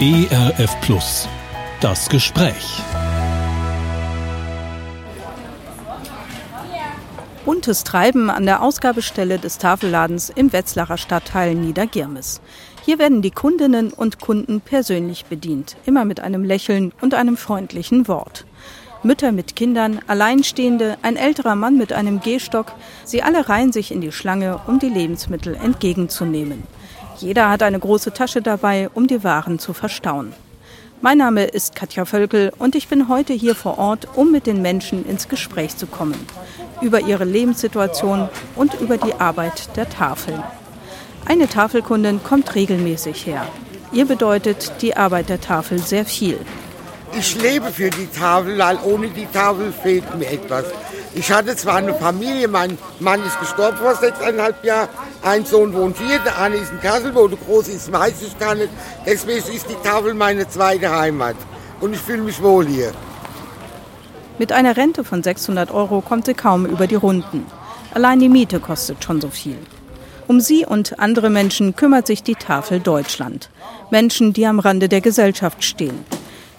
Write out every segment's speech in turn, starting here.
ERF Plus. Das Gespräch. Buntes Treiben an der Ausgabestelle des Tafelladens im Wetzlarer Stadtteil Niedergirmes. Hier werden die Kundinnen und Kunden persönlich bedient, immer mit einem Lächeln und einem freundlichen Wort. Mütter mit Kindern, Alleinstehende, ein älterer Mann mit einem Gehstock, sie alle reihen sich in die Schlange, um die Lebensmittel entgegenzunehmen. Jeder hat eine große Tasche dabei, um die Waren zu verstauen. Mein Name ist Katja Völkel und ich bin heute hier vor Ort, um mit den Menschen ins Gespräch zu kommen. Über ihre Lebenssituation und über die Arbeit der Tafeln. Eine Tafelkundin kommt regelmäßig her. Ihr bedeutet die Arbeit der Tafel sehr viel. Ich lebe für die Tafel, weil ohne die Tafel fehlt mir etwas. Ich hatte zwar eine Familie, mein Mann ist gestorben vor sechseinhalb Jahren, ein Sohn wohnt hier, der eine ist in Kassel, wo der Große ist, weiß ich gar nicht. Deswegen ist die Tafel meine zweite Heimat und ich fühle mich wohl hier. Mit einer Rente von 600 Euro kommt sie kaum über die Runden. Allein die Miete kostet schon so viel. Um sie und andere Menschen kümmert sich die Tafel Deutschland. Menschen, die am Rande der Gesellschaft stehen.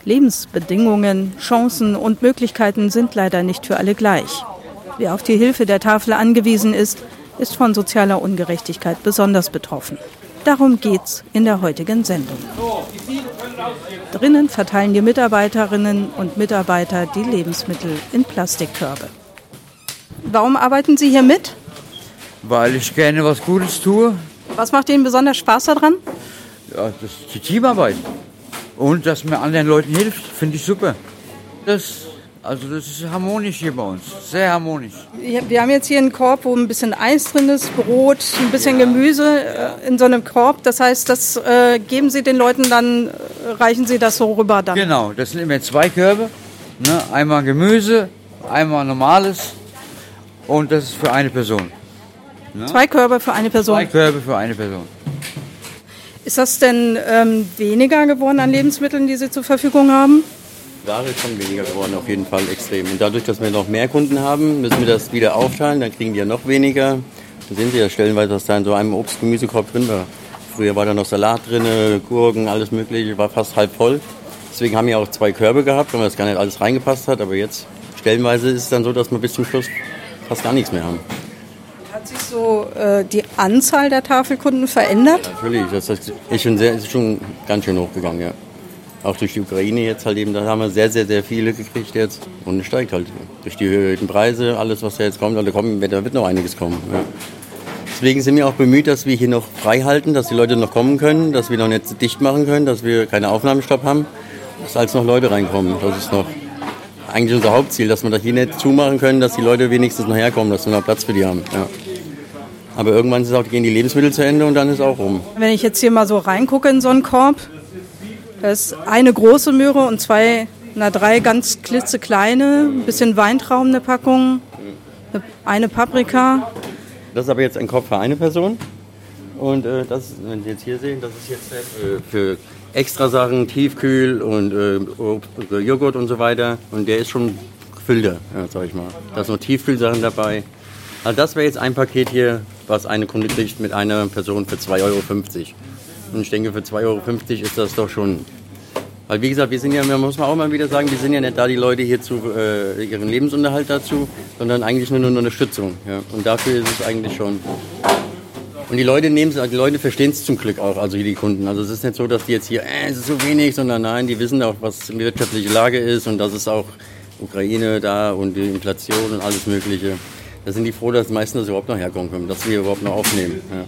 Lebensbedingungen, Chancen und Möglichkeiten sind leider nicht für alle gleich. Wer auf die Hilfe der Tafel angewiesen ist, ist von sozialer Ungerechtigkeit besonders betroffen. Darum geht's in der heutigen Sendung. Drinnen verteilen die Mitarbeiterinnen und Mitarbeiter die Lebensmittel in Plastikkörbe. Warum arbeiten Sie hier mit? Weil ich gerne was Gutes tue. Was macht Ihnen besonders Spaß daran? Ja, das ist die Teamarbeit. Und dass man anderen Leuten hilft, finde ich super. Das, also das ist harmonisch hier bei uns, sehr harmonisch. Wir haben jetzt hier einen Korb, wo ein bisschen Eis drin ist, Brot, ein bisschen ja. Gemüse äh, in so einem Korb. Das heißt, das äh, geben Sie den Leuten dann, äh, reichen Sie das so rüber dann? Genau, das sind immer zwei Körbe. Ne? Einmal Gemüse, einmal normales und das ist für eine Person. Ne? Zwei Körbe für eine Person? Zwei Körbe für eine Person. Ist das denn ähm, weniger geworden an Lebensmitteln, die Sie zur Verfügung haben? Ware ist schon weniger geworden, auf jeden Fall extrem. Und dadurch, dass wir noch mehr Kunden haben, müssen wir das wieder aufteilen, dann kriegen die ja noch weniger. Da sehen Sie ja stellenweise, dass da in so einem Obst-Gemüsekorb drin war. Früher war da noch Salat drin, Gurken, alles mögliche, war fast halb voll. Deswegen haben wir auch zwei Körbe gehabt, weil das gar nicht alles reingepasst hat. Aber jetzt stellenweise ist es dann so, dass wir bis zum Schluss fast gar nichts mehr haben. Hat sich so äh, die Anzahl der Tafelkunden verändert? Natürlich, das ist schon, sehr, ist schon ganz schön hochgegangen, ja. Auch durch die Ukraine jetzt halt eben, da haben wir sehr, sehr, sehr viele gekriegt jetzt. Und es steigt halt durch die erhöhten Preise, alles was da jetzt kommt, da, kommen, da wird noch einiges kommen. Ja. Deswegen sind wir auch bemüht, dass wir hier noch frei halten, dass die Leute noch kommen können, dass wir noch nicht dicht machen können, dass wir keine Aufnahmestopp haben, dass als noch Leute reinkommen. Das ist noch eigentlich unser Hauptziel, dass wir das hier nicht zumachen können, dass die Leute wenigstens noch herkommen, dass wir noch Platz für die haben. Ja. Aber irgendwann ist auch, gehen die Lebensmittel zu Ende und dann ist auch rum. Wenn ich jetzt hier mal so reingucke in so einen Korb, da ist eine große Möhre und zwei, na drei ganz klitzekleine, ein bisschen Weintrauben eine Packung, eine Paprika. Das ist aber jetzt ein Korb für eine Person. Und äh, das, wenn Sie jetzt hier sehen, das ist jetzt äh, für extra Sachen, Tiefkühl und äh, Joghurt und so weiter. Und der ist schon gefüllter, ja, sag ich mal. Da sind noch Tiefkühlsachen dabei. Also das wäre jetzt ein Paket hier, was eine Kunde kriegt mit einer Person für 2,50 Euro. Und ich denke, für 2,50 Euro ist das doch schon. Weil wie gesagt, wir sind ja, muss man auch mal wieder sagen, wir sind ja nicht da die Leute hier zu äh, ihren Lebensunterhalt dazu, sondern eigentlich nur eine Unterstützung. Ja. Und dafür ist es eigentlich schon. Und die Leute nehmen die Leute verstehen es zum Glück auch, also hier die Kunden. Also es ist nicht so, dass die jetzt hier, äh, es ist so wenig, sondern nein, die wissen auch, was die wirtschaftliche Lage ist und dass es auch Ukraine da und die Inflation und alles Mögliche da sind die froh, dass die meisten das überhaupt noch herkommen können, dass wir überhaupt noch aufnehmen. Ja.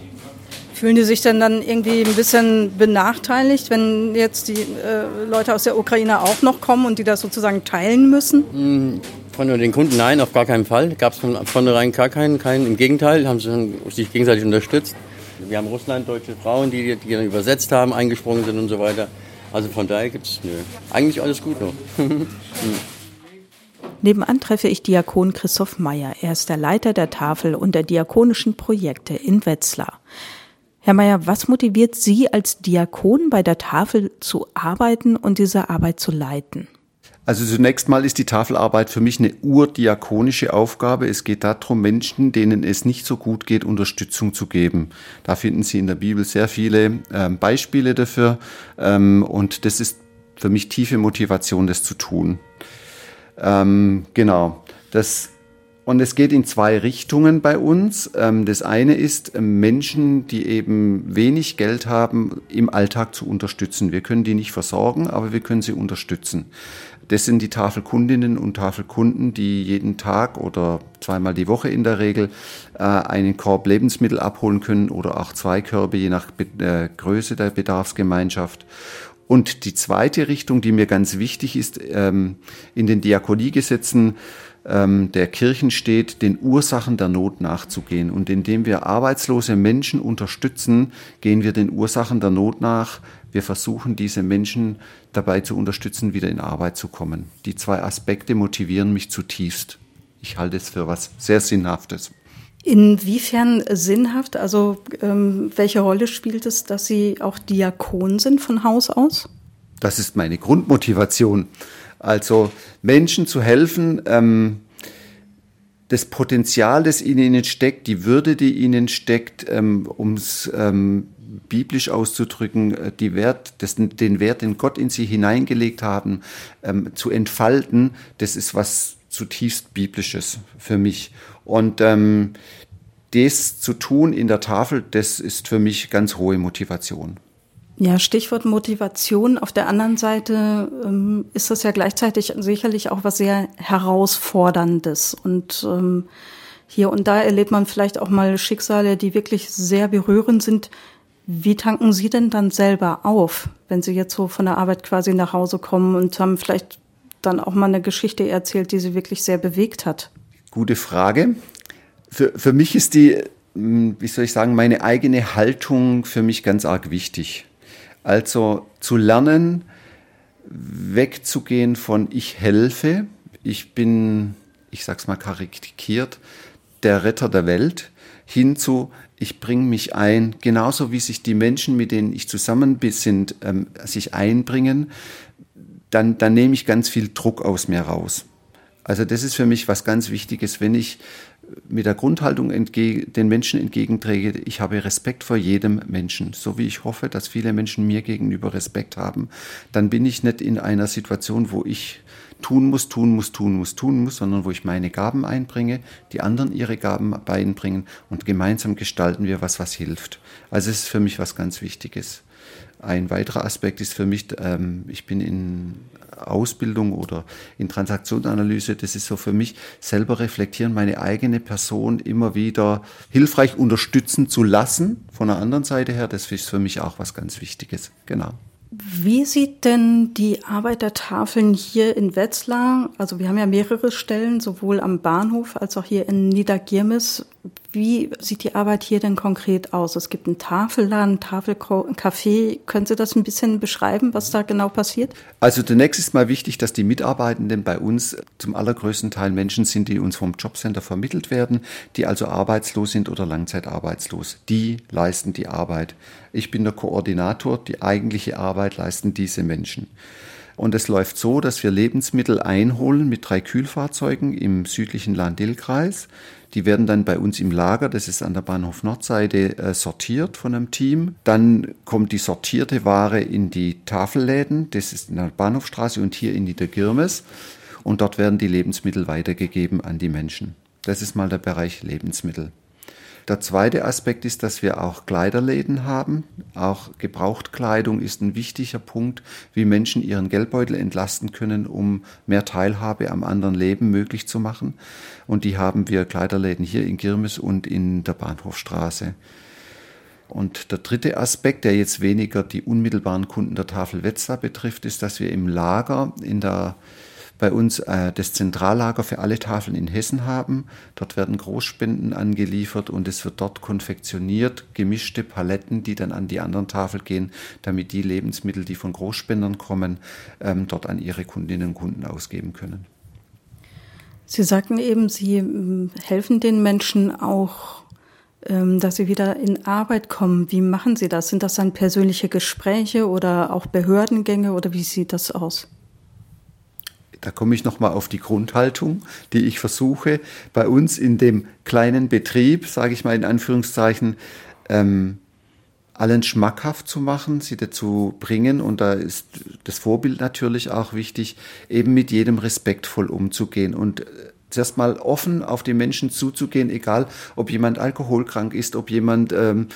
Fühlen die sich denn dann irgendwie ein bisschen benachteiligt, wenn jetzt die äh, Leute aus der Ukraine auch noch kommen und die das sozusagen teilen müssen? Hm, von den Kunden nein, auf gar keinen Fall. Gab es von vornherein gar keinen, keinen. Im Gegenteil, haben sie sich gegenseitig unterstützt. Wir haben Russland, deutsche Frauen, die, die übersetzt haben, eingesprungen sind und so weiter. Also von daher gibt es eigentlich alles gut noch. Nebenan treffe ich Diakon Christoph Meyer. Er ist der Leiter der Tafel und der diakonischen Projekte in Wetzlar. Herr Meyer, was motiviert Sie als Diakon bei der Tafel zu arbeiten und diese Arbeit zu leiten? Also zunächst mal ist die Tafelarbeit für mich eine urdiakonische Aufgabe. Es geht darum, Menschen, denen es nicht so gut geht, Unterstützung zu geben. Da finden Sie in der Bibel sehr viele ähm, Beispiele dafür. Ähm, und das ist für mich tiefe Motivation, das zu tun. Ähm, genau. Das und es geht in zwei Richtungen bei uns. Ähm, das eine ist, ähm, Menschen, die eben wenig Geld haben, im Alltag zu unterstützen. Wir können die nicht versorgen, aber wir können sie unterstützen. Das sind die Tafelkundinnen und Tafelkunden, die jeden Tag oder zweimal die Woche in der Regel äh, einen Korb Lebensmittel abholen können oder auch zwei Körbe, je nach äh, Größe der Bedarfsgemeinschaft. Und die zweite Richtung, die mir ganz wichtig ist, ähm, in den Diakoniegesetzen ähm, der Kirchen steht, den Ursachen der Not nachzugehen. Und indem wir arbeitslose Menschen unterstützen, gehen wir den Ursachen der Not nach. Wir versuchen, diese Menschen dabei zu unterstützen, wieder in Arbeit zu kommen. Die zwei Aspekte motivieren mich zutiefst. Ich halte es für was sehr Sinnhaftes. Inwiefern sinnhaft? Also ähm, welche Rolle spielt es, dass Sie auch Diakon sind von Haus aus? Das ist meine Grundmotivation. Also Menschen zu helfen, ähm, das Potenzial, das in ihnen steckt, die Würde, die ihnen steckt, ähm, um es ähm, biblisch auszudrücken, äh, die Wert, das, den Wert, den Gott in sie hineingelegt haben, ähm, zu entfalten, das ist was zutiefst biblisches für mich. Und ähm, das zu tun in der Tafel, das ist für mich ganz hohe Motivation. Ja, Stichwort Motivation. Auf der anderen Seite ähm, ist das ja gleichzeitig sicherlich auch was sehr herausforderndes. Und ähm, hier und da erlebt man vielleicht auch mal Schicksale, die wirklich sehr berührend sind. Wie tanken Sie denn dann selber auf, wenn Sie jetzt so von der Arbeit quasi nach Hause kommen und haben vielleicht dann auch mal eine Geschichte erzählt, die Sie wirklich sehr bewegt hat? Gute Frage. Für, für mich ist die, hm, wie soll ich sagen, meine eigene Haltung für mich ganz arg wichtig. Also zu lernen, wegzugehen von ich helfe, ich bin, ich sag's mal karikiert, der Retter der Welt, hin zu ich bringe mich ein, genauso wie sich die Menschen, mit denen ich zusammen bin, ähm, sich einbringen, dann, dann nehme ich ganz viel Druck aus mir raus. Also das ist für mich was ganz Wichtiges, wenn ich mit der Grundhaltung den Menschen entgegenträge, ich habe Respekt vor jedem Menschen, so wie ich hoffe, dass viele Menschen mir gegenüber Respekt haben, dann bin ich nicht in einer Situation, wo ich tun muss, tun muss, tun muss, tun muss, sondern wo ich meine Gaben einbringe, die anderen ihre Gaben einbringen und gemeinsam gestalten wir was, was hilft. Also es ist für mich was ganz Wichtiges. Ein weiterer Aspekt ist für mich, ähm, ich bin in Ausbildung oder in Transaktionsanalyse, das ist so für mich selber reflektieren, meine eigene Person immer wieder hilfreich unterstützen zu lassen von der anderen Seite her. Das ist für mich auch was ganz Wichtiges. Genau. Wie sieht denn die Arbeit der Tafeln hier in Wetzlar, also wir haben ja mehrere Stellen, sowohl am Bahnhof als auch hier in Niedergirmes, wie sieht die Arbeit hier denn konkret aus? Es gibt einen Tafelladen, Tafelcafé. Können Sie das ein bisschen beschreiben, was da genau passiert? Also zunächst ist mal wichtig, dass die Mitarbeitenden bei uns zum allergrößten Teil Menschen sind, die uns vom Jobcenter vermittelt werden, die also arbeitslos sind oder langzeitarbeitslos. Die leisten die Arbeit. Ich bin der Koordinator, die eigentliche Arbeit leisten diese Menschen. Und es läuft so, dass wir Lebensmittel einholen mit drei Kühlfahrzeugen im südlichen Lahn-Dill-Kreis. Die werden dann bei uns im Lager, das ist an der Bahnhof Nordseite, äh, sortiert von einem Team. Dann kommt die sortierte Ware in die Tafelläden, das ist in der Bahnhofstraße und hier in Niedergirmes. Und dort werden die Lebensmittel weitergegeben an die Menschen. Das ist mal der Bereich Lebensmittel. Der zweite Aspekt ist, dass wir auch Kleiderläden haben. Auch Gebrauchtkleidung ist ein wichtiger Punkt, wie Menschen ihren Geldbeutel entlasten können, um mehr Teilhabe am anderen Leben möglich zu machen. Und die haben wir Kleiderläden hier in Girmes und in der Bahnhofstraße. Und der dritte Aspekt, der jetzt weniger die unmittelbaren Kunden der Tafel Wetzlar betrifft, ist, dass wir im Lager in der bei uns äh, das Zentrallager für alle Tafeln in Hessen haben. Dort werden Großspenden angeliefert und es wird dort konfektioniert, gemischte Paletten, die dann an die anderen Tafel gehen, damit die Lebensmittel, die von Großspendern kommen, ähm, dort an ihre Kundinnen und Kunden ausgeben können. Sie sagten eben, Sie ähm, helfen den Menschen auch, ähm, dass sie wieder in Arbeit kommen. Wie machen Sie das? Sind das dann persönliche Gespräche oder auch Behördengänge oder wie sieht das aus? Da komme ich nochmal auf die Grundhaltung, die ich versuche, bei uns in dem kleinen Betrieb, sage ich mal in Anführungszeichen, ähm, allen schmackhaft zu machen, sie dazu bringen, und da ist das Vorbild natürlich auch wichtig, eben mit jedem respektvoll umzugehen und äh, zuerst mal offen auf die Menschen zuzugehen, egal ob jemand alkoholkrank ist, ob jemand ähm,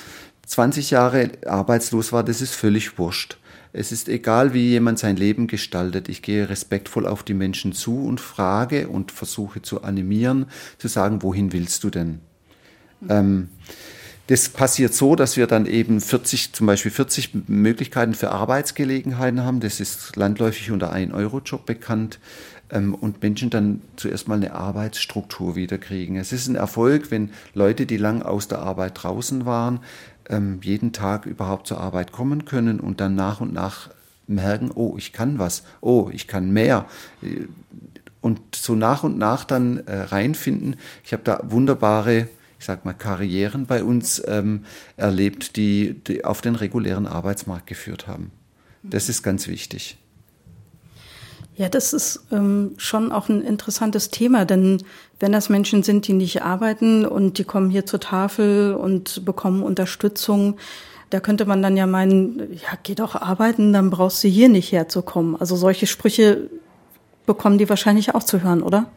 20 Jahre arbeitslos war, das ist völlig wurscht. Es ist egal, wie jemand sein Leben gestaltet. Ich gehe respektvoll auf die Menschen zu und frage und versuche zu animieren, zu sagen, wohin willst du denn? Ähm, das passiert so, dass wir dann eben 40, zum Beispiel 40 Möglichkeiten für Arbeitsgelegenheiten haben. Das ist landläufig unter 1-Euro-Job bekannt. Ähm, und Menschen dann zuerst mal eine Arbeitsstruktur wiederkriegen. Es ist ein Erfolg, wenn Leute, die lang aus der Arbeit draußen waren, ähm, jeden Tag überhaupt zur Arbeit kommen können und dann nach und nach merken, oh, ich kann was, oh, ich kann mehr. Und so nach und nach dann äh, reinfinden. Ich habe da wunderbare ich sag mal, Karrieren bei uns ähm, erlebt, die, die auf den regulären Arbeitsmarkt geführt haben. Das ist ganz wichtig. Ja, das ist ähm, schon auch ein interessantes Thema, denn wenn das Menschen sind, die nicht arbeiten und die kommen hier zur Tafel und bekommen Unterstützung, da könnte man dann ja meinen, ja, geh doch arbeiten, dann brauchst du hier nicht herzukommen. Also solche Sprüche bekommen die wahrscheinlich auch zu hören, oder?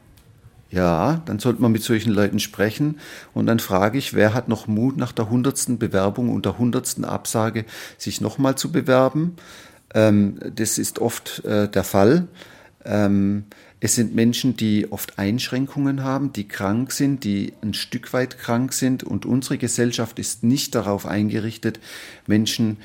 Ja, dann sollte man mit solchen Leuten sprechen. Und dann frage ich, wer hat noch Mut, nach der hundertsten Bewerbung und der hundertsten Absage sich nochmal zu bewerben? Ähm, das ist oft äh, der Fall. Ähm, es sind Menschen, die oft Einschränkungen haben, die krank sind, die ein Stück weit krank sind. Und unsere Gesellschaft ist nicht darauf eingerichtet, Menschen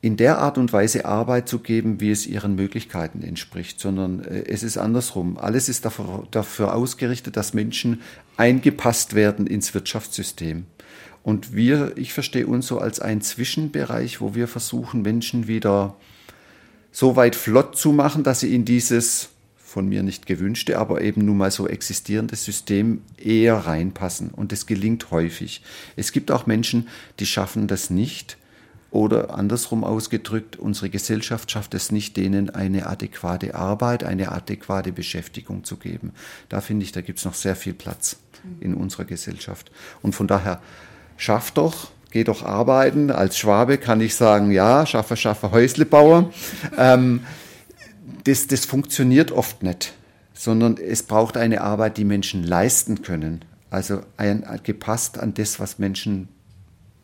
in der Art und Weise Arbeit zu geben, wie es ihren Möglichkeiten entspricht, sondern äh, es ist andersrum. Alles ist dafür, dafür ausgerichtet, dass Menschen eingepasst werden ins Wirtschaftssystem. Und wir, ich verstehe uns so als einen Zwischenbereich, wo wir versuchen, Menschen wieder so weit flott zu machen, dass sie in dieses von mir nicht gewünschte, aber eben nun mal so existierende System eher reinpassen. Und das gelingt häufig. Es gibt auch Menschen, die schaffen das nicht oder andersrum ausgedrückt, unsere Gesellschaft schafft es nicht, denen eine adäquate Arbeit, eine adäquate Beschäftigung zu geben. Da finde ich, da gibt es noch sehr viel Platz in unserer Gesellschaft. Und von daher, schafft doch, geh doch arbeiten. Als Schwabe kann ich sagen, ja, schaffe, schaffe, Häuslebauer. ähm, das, das funktioniert oft nicht, sondern es braucht eine Arbeit, die Menschen leisten können. Also ein, gepasst an das, was Menschen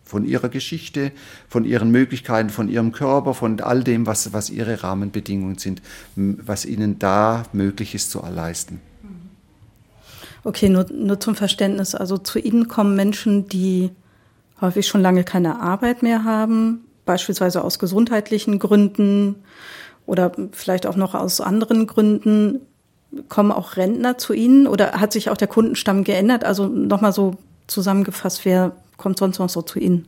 von ihrer Geschichte, von ihren Möglichkeiten, von ihrem Körper, von all dem, was, was ihre Rahmenbedingungen sind, was ihnen da möglich ist zu leisten. Okay, nur, nur zum Verständnis. Also zu Ihnen kommen Menschen, die häufig schon lange keine Arbeit mehr haben, beispielsweise aus gesundheitlichen Gründen oder vielleicht auch noch aus anderen Gründen. Kommen auch Rentner zu Ihnen oder hat sich auch der Kundenstamm geändert? Also nochmal so zusammengefasst, wer kommt sonst noch so zu Ihnen?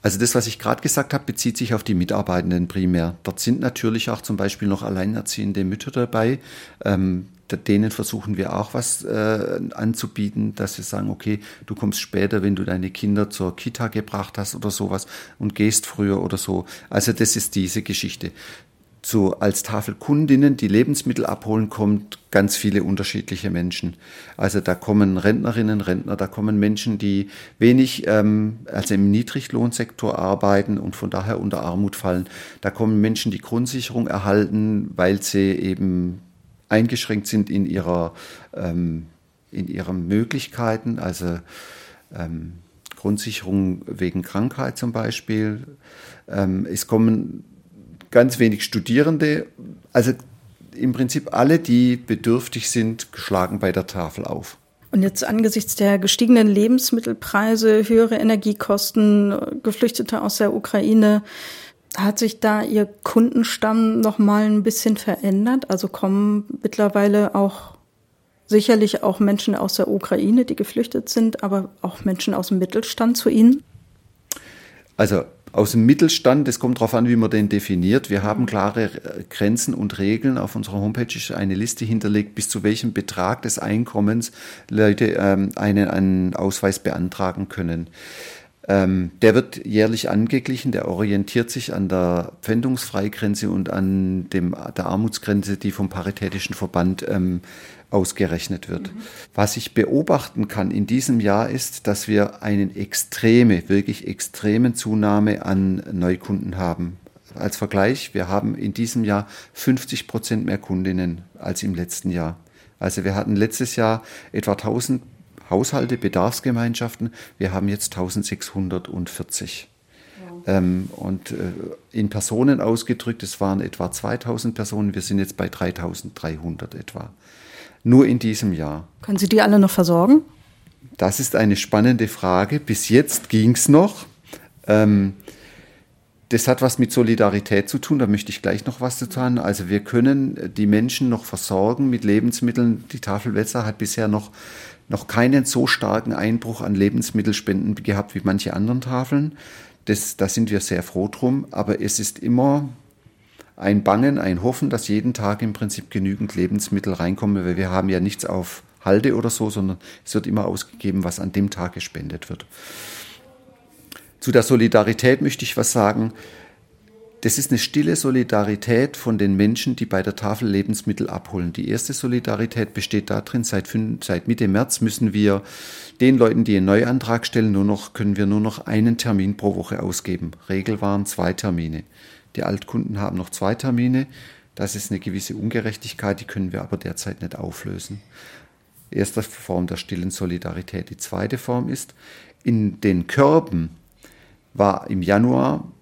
Also das, was ich gerade gesagt habe, bezieht sich auf die Mitarbeitenden primär. Dort sind natürlich auch zum Beispiel noch alleinerziehende Mütter dabei. Ähm, denen versuchen wir auch was äh, anzubieten, dass wir sagen, okay, du kommst später, wenn du deine Kinder zur Kita gebracht hast oder sowas und gehst früher oder so. Also das ist diese Geschichte zu, als Tafelkundinnen, die Lebensmittel abholen, kommt ganz viele unterschiedliche Menschen. Also da kommen Rentnerinnen, Rentner, da kommen Menschen, die wenig, ähm, also im Niedriglohnsektor arbeiten und von daher unter Armut fallen. Da kommen Menschen, die Grundsicherung erhalten, weil sie eben eingeschränkt sind in ihrer, ähm, in ihren Möglichkeiten, also ähm, Grundsicherung wegen Krankheit zum Beispiel. Ähm, es kommen ganz wenig Studierende. Also im Prinzip alle, die bedürftig sind, schlagen bei der Tafel auf. Und jetzt angesichts der gestiegenen Lebensmittelpreise, höhere Energiekosten, Geflüchtete aus der Ukraine, hat sich da Ihr Kundenstamm noch mal ein bisschen verändert? Also kommen mittlerweile auch sicherlich auch Menschen aus der Ukraine, die geflüchtet sind, aber auch Menschen aus dem Mittelstand zu Ihnen? Also aus dem Mittelstand, es kommt darauf an, wie man den definiert. Wir haben klare äh, Grenzen und Regeln. Auf unserer Homepage ist eine Liste hinterlegt, bis zu welchem Betrag des Einkommens Leute ähm, einen, einen Ausweis beantragen können. Ähm, der wird jährlich angeglichen, der orientiert sich an der Pfändungsfreigrenze und an dem, der Armutsgrenze, die vom Paritätischen Verband ähm, ausgerechnet wird. Mhm. Was ich beobachten kann in diesem Jahr ist, dass wir eine extreme, wirklich extremen Zunahme an Neukunden haben. Als Vergleich, wir haben in diesem Jahr 50 Prozent mehr Kundinnen als im letzten Jahr. Also wir hatten letztes Jahr etwa 1000 Haushalte, Bedarfsgemeinschaften. Wir haben jetzt 1640. Ja. Ähm, und äh, in Personen ausgedrückt, es waren etwa 2000 Personen. Wir sind jetzt bei 3300 etwa. Nur in diesem Jahr. Können Sie die alle noch versorgen? Das ist eine spannende Frage. Bis jetzt ging es noch. Ähm, das hat was mit Solidarität zu tun, da möchte ich gleich noch was zu tun. Also wir können die Menschen noch versorgen mit Lebensmitteln. Die Tafel Wetzlar hat bisher noch, noch keinen so starken Einbruch an Lebensmittelspenden gehabt wie manche anderen Tafeln. Das, da sind wir sehr froh drum, aber es ist immer ein Bangen, ein Hoffen, dass jeden Tag im Prinzip genügend Lebensmittel reinkommen, weil wir haben ja nichts auf Halde oder so, sondern es wird immer ausgegeben, was an dem Tag gespendet wird. Zu der Solidarität möchte ich was sagen. Das ist eine stille Solidarität von den Menschen, die bei der Tafel Lebensmittel abholen. Die erste Solidarität besteht darin, seit, seit Mitte März müssen wir den Leuten, die einen Neuantrag stellen, nur noch, können wir nur noch einen Termin pro Woche ausgeben. Regel waren zwei Termine. Die Altkunden haben noch zwei Termine. Das ist eine gewisse Ungerechtigkeit, die können wir aber derzeit nicht auflösen. Erste Form der stillen Solidarität. Die zweite Form ist, in den Körben war im Januar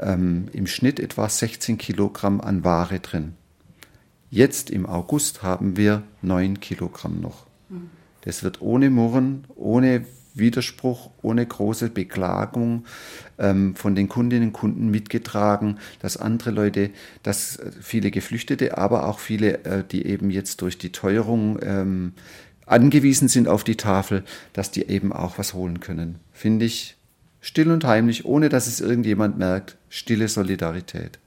ähm, im Schnitt etwa 16 Kilogramm an Ware drin. Jetzt im August haben wir 9 Kilogramm noch. Das wird ohne Murren, ohne Widerspruch, ohne große Beklagung ähm, von den Kundinnen und Kunden mitgetragen, dass andere Leute, dass viele Geflüchtete, aber auch viele, äh, die eben jetzt durch die Teuerung ähm, angewiesen sind auf die Tafel, dass die eben auch was holen können. Finde ich still und heimlich, ohne dass es irgendjemand merkt, stille Solidarität.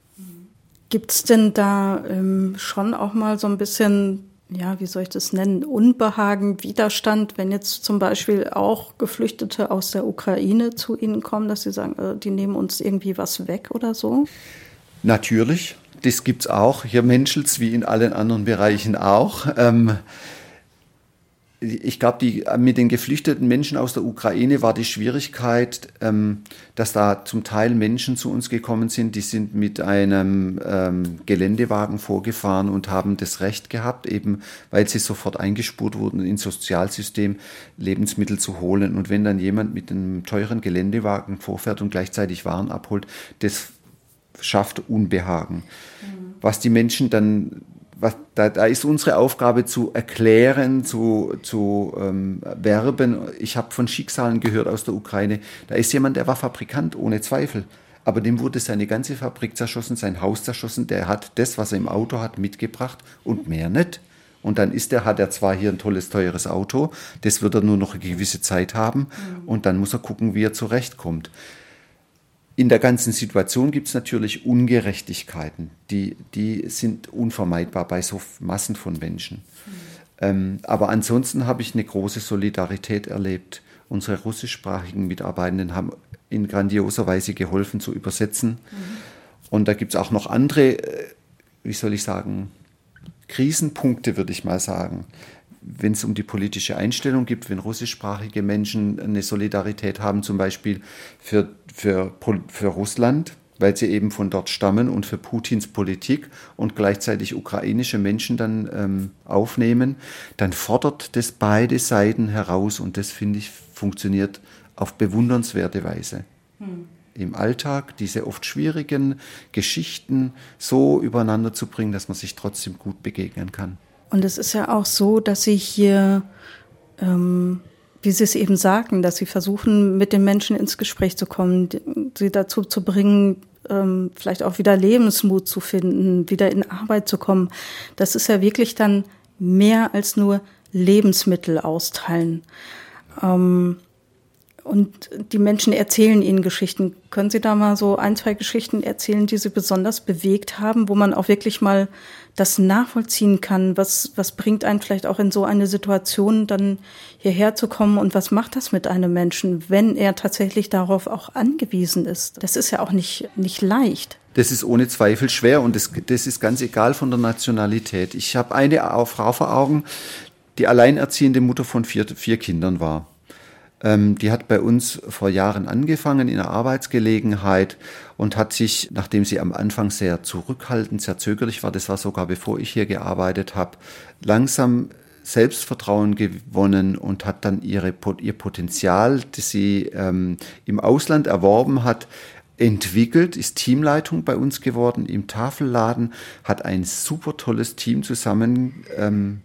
Gibt es denn da ähm, schon auch mal so ein bisschen, ja, wie soll ich das nennen, Unbehagen, Widerstand, wenn jetzt zum Beispiel auch Geflüchtete aus der Ukraine zu Ihnen kommen, dass Sie sagen, äh, die nehmen uns irgendwie was weg oder so? Natürlich, das gibt es auch. Hier menschelt wie in allen anderen Bereichen auch. Ähm, ich glaube, die, mit den geflüchteten Menschen aus der Ukraine war die Schwierigkeit, ähm, dass da zum Teil Menschen zu uns gekommen sind, die sind mit einem ähm, Geländewagen vorgefahren und haben das Recht gehabt, eben weil sie sofort eingespurt wurden ins Sozialsystem, Lebensmittel zu holen. Und wenn dann jemand mit einem teuren Geländewagen vorfährt und gleichzeitig Waren abholt, das schafft Unbehagen. Mhm. Was die Menschen dann was, da, da ist unsere Aufgabe zu erklären, zu, zu ähm, werben. Ich habe von Schicksalen gehört aus der Ukraine. Da ist jemand, der war Fabrikant, ohne Zweifel. Aber dem wurde seine ganze Fabrik zerschossen, sein Haus zerschossen. Der hat das, was er im Auto hat, mitgebracht und mehr nicht. Und dann ist er, hat er zwar hier ein tolles, teures Auto, das wird er nur noch eine gewisse Zeit haben. Mhm. Und dann muss er gucken, wie er zurechtkommt. In der ganzen Situation gibt es natürlich Ungerechtigkeiten, die, die sind unvermeidbar bei so Massen von Menschen. Mhm. Ähm, aber ansonsten habe ich eine große Solidarität erlebt. Unsere russischsprachigen Mitarbeitenden haben in grandioser Weise geholfen zu übersetzen. Mhm. Und da gibt es auch noch andere, äh, wie soll ich sagen, Krisenpunkte, würde ich mal sagen wenn es um die politische Einstellung geht, wenn russischsprachige Menschen eine Solidarität haben, zum Beispiel für, für, für Russland, weil sie eben von dort stammen und für Putins Politik und gleichzeitig ukrainische Menschen dann ähm, aufnehmen, dann fordert das beide Seiten heraus und das finde ich funktioniert auf bewundernswerte Weise. Hm. Im Alltag diese oft schwierigen Geschichten so übereinander zu bringen, dass man sich trotzdem gut begegnen kann. Und es ist ja auch so, dass Sie hier, ähm, wie Sie es eben sagten, dass Sie versuchen, mit den Menschen ins Gespräch zu kommen, sie dazu zu bringen, ähm, vielleicht auch wieder Lebensmut zu finden, wieder in Arbeit zu kommen. Das ist ja wirklich dann mehr als nur Lebensmittel austeilen. Ähm, und die Menschen erzählen ihnen Geschichten. Können Sie da mal so ein, zwei Geschichten erzählen, die Sie besonders bewegt haben, wo man auch wirklich mal das nachvollziehen kann? Was, was bringt einen vielleicht auch in so eine Situation, dann hierher zu kommen und was macht das mit einem Menschen, wenn er tatsächlich darauf auch angewiesen ist? Das ist ja auch nicht, nicht leicht. Das ist ohne Zweifel schwer und das, das ist ganz egal von der Nationalität. Ich habe eine Frau vor Augen, die alleinerziehende Mutter von vier, vier Kindern war. Ähm, die hat bei uns vor Jahren angefangen in der Arbeitsgelegenheit und hat sich, nachdem sie am Anfang sehr zurückhaltend, sehr zögerlich war, das war sogar bevor ich hier gearbeitet habe, langsam Selbstvertrauen gewonnen und hat dann ihre, ihr Potenzial, das sie ähm, im Ausland erworben hat, entwickelt, ist Teamleitung bei uns geworden im Tafelladen, hat ein super tolles Team zusammen ähm,